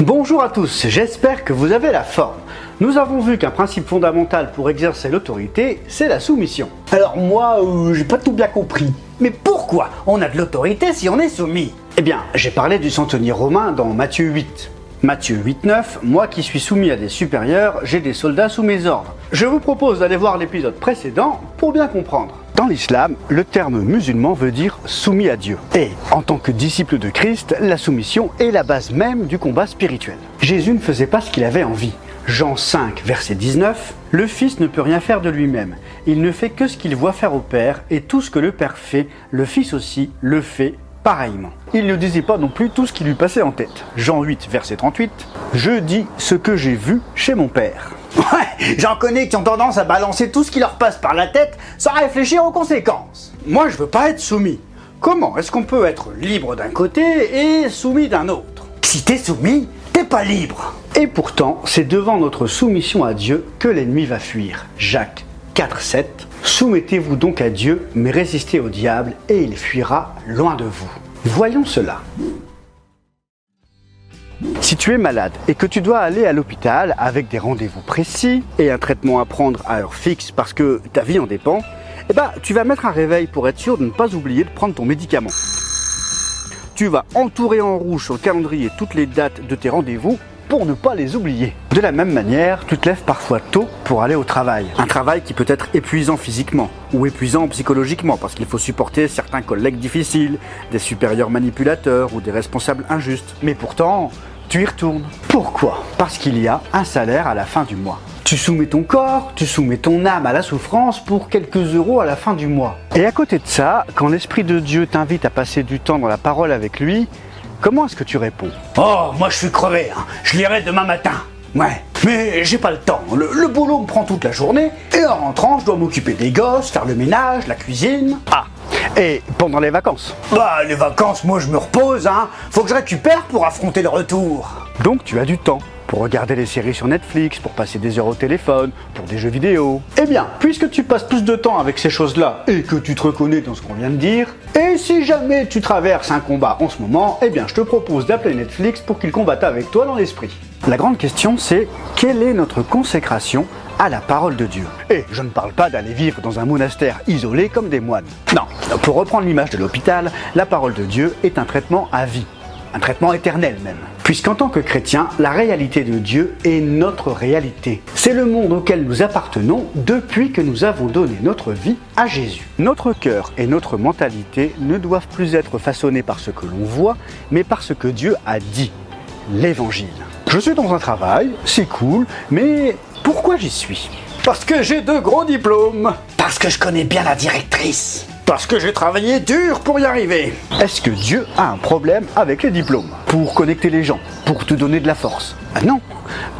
Bonjour à tous, j'espère que vous avez la forme. Nous avons vu qu'un principe fondamental pour exercer l'autorité, c'est la soumission. Alors moi, euh, j'ai pas tout bien compris. Mais pourquoi on a de l'autorité si on est soumis? Eh bien, j'ai parlé du centenier romain dans Matthieu 8. Matthieu 8.9, moi qui suis soumis à des supérieurs, j'ai des soldats sous mes ordres. Je vous propose d'aller voir l'épisode précédent pour bien comprendre. Dans l'islam, le terme musulman veut dire soumis à Dieu. Et en tant que disciple de Christ, la soumission est la base même du combat spirituel. Jésus ne faisait pas ce qu'il avait envie. Jean 5, verset 19, Le Fils ne peut rien faire de lui-même. Il ne fait que ce qu'il voit faire au Père, et tout ce que le Père fait, le Fils aussi le fait pareillement. Il ne disait pas non plus tout ce qui lui passait en tête. Jean 8, verset 38, Je dis ce que j'ai vu chez mon Père. Ouais, j'en connais qui ont tendance à balancer tout ce qui leur passe par la tête sans réfléchir aux conséquences. Moi, je veux pas être soumis. Comment est-ce qu'on peut être libre d'un côté et soumis d'un autre? Si t'es soumis, t'es pas libre. Et pourtant, c'est devant notre soumission à Dieu que l'ennemi va fuir. Jacques 4, 7. Soumettez-vous donc à Dieu, mais résistez au diable, et il fuira loin de vous. Voyons cela. Si tu es malade et que tu dois aller à l'hôpital avec des rendez-vous précis et un traitement à prendre à heure fixe parce que ta vie en dépend, eh ben, tu vas mettre un réveil pour être sûr de ne pas oublier de prendre ton médicament. Tu vas entourer en rouge sur le calendrier toutes les dates de tes rendez-vous pour ne pas les oublier. De la même manière, tu te lèves parfois tôt pour aller au travail. Un travail qui peut être épuisant physiquement ou épuisant psychologiquement parce qu'il faut supporter certains collègues difficiles, des supérieurs manipulateurs ou des responsables injustes. Mais pourtant, tu y retournes. Pourquoi? Parce qu'il y a un salaire à la fin du mois. Tu soumets ton corps, tu soumets ton âme à la souffrance pour quelques euros à la fin du mois. Et à côté de ça, quand l'Esprit de Dieu t'invite à passer du temps dans la parole avec lui, comment est-ce que tu réponds Oh, moi je suis crevé, hein. je lirai demain matin. Ouais, mais j'ai pas le temps. Le, le boulot me prend toute la journée et en rentrant, je dois m'occuper des gosses, faire le ménage, la cuisine. Ah, et pendant les vacances Bah, les vacances, moi je me repose, hein. Faut que je récupère pour affronter le retour. Donc tu as du temps pour regarder les séries sur Netflix, pour passer des heures au téléphone, pour des jeux vidéo. Eh bien, puisque tu passes plus de temps avec ces choses-là et que tu te reconnais dans ce qu'on vient de dire, et si jamais tu traverses un combat en ce moment, eh bien je te propose d'appeler Netflix pour qu'il combatte avec toi dans l'esprit. La grande question c'est quelle est notre consécration à la parole de Dieu? Et je ne parle pas d'aller vivre dans un monastère isolé comme des moines. Non, pour reprendre l'image de l'hôpital, la parole de Dieu est un traitement à vie, un traitement éternel même. Puisqu'en tant que chrétien, la réalité de Dieu est notre réalité. C'est le monde auquel nous appartenons depuis que nous avons donné notre vie à Jésus. Notre cœur et notre mentalité ne doivent plus être façonnés par ce que l'on voit, mais par ce que Dieu a dit, l'évangile. Je suis dans un travail, c'est cool, mais pourquoi j'y suis? Parce que j'ai de gros diplômes. Parce que je connais bien la directrice. Parce que j'ai travaillé dur pour y arriver. Est-ce que Dieu a un problème avec les diplômes Pour connecter les gens Pour te donner de la force Ah non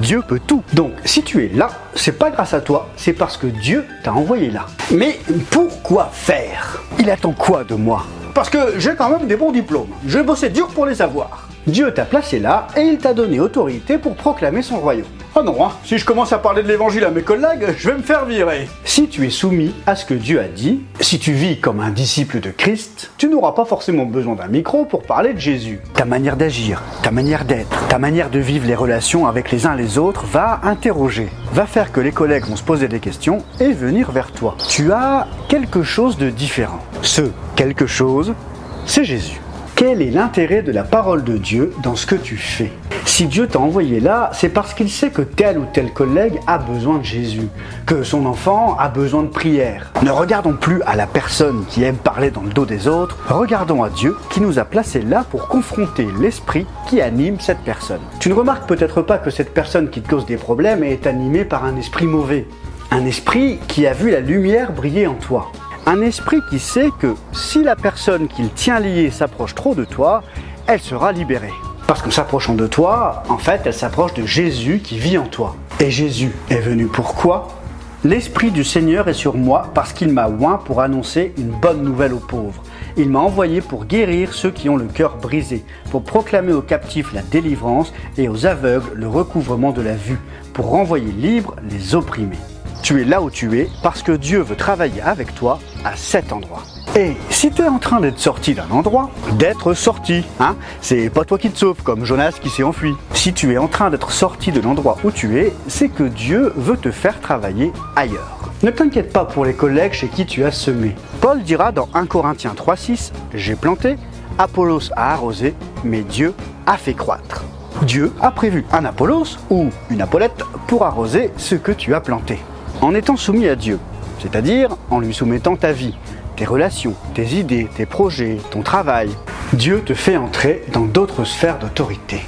Dieu peut tout. Donc, si tu es là, c'est pas grâce à toi, c'est parce que Dieu t'a envoyé là. Mais pourquoi faire? Il attend quoi de moi? Parce que j'ai quand même des bons diplômes. Je bossais dur pour les avoir. Dieu t'a placé là et il t'a donné autorité pour proclamer son royaume. Oh non, hein, si je commence à parler de l'évangile à mes collègues, je vais me faire virer. Si tu es soumis à ce que Dieu a dit, si tu vis comme un disciple de Christ, tu n'auras pas forcément besoin d'un micro pour parler de Jésus. Ta manière d'agir, ta manière d'être, ta manière de vivre les relations avec les uns les autres va interroger, va faire que les collègues vont se poser des questions et venir vers toi. Tu as quelque chose de différent. Ce quelque chose, c'est Jésus. Quel est l'intérêt de la parole de Dieu dans ce que tu fais? Si Dieu t'a envoyé là, c'est parce qu'il sait que tel ou tel collègue a besoin de Jésus, que son enfant a besoin de prière. Ne regardons plus à la personne qui aime parler dans le dos des autres, regardons à Dieu qui nous a placés là pour confronter l'esprit qui anime cette personne. Tu ne remarques peut-être pas que cette personne qui te cause des problèmes est animée par un esprit mauvais, un esprit qui a vu la lumière briller en toi. Un esprit qui sait que si la personne qu'il tient liée s'approche trop de toi, elle sera libérée. Parce qu'en s'approchant de toi, en fait, elle s'approche de Jésus qui vit en toi. Et Jésus est venu pourquoi L'Esprit du Seigneur est sur moi parce qu'il m'a oint pour annoncer une bonne nouvelle aux pauvres. Il m'a envoyé pour guérir ceux qui ont le cœur brisé, pour proclamer aux captifs la délivrance et aux aveugles le recouvrement de la vue, pour renvoyer libres les opprimés. Tu es là où tu es parce que Dieu veut travailler avec toi à cet endroit. Et si tu es en train d'être sorti d'un endroit, d'être sorti, hein, c'est pas toi qui te sauves comme Jonas qui s'est enfui. Si tu es en train d'être sorti de l'endroit où tu es, c'est que Dieu veut te faire travailler ailleurs. Ne t'inquiète pas pour les collègues chez qui tu as semé. Paul dira dans 1 Corinthiens 3.6, j'ai planté, Apollos a arrosé, mais Dieu a fait croître. Dieu a prévu un Apollos ou une Apollette pour arroser ce que tu as planté. En étant soumis à Dieu, c'est-à-dire en lui soumettant ta vie, tes relations, tes idées, tes projets, ton travail, Dieu te fait entrer dans d'autres sphères d'autorité.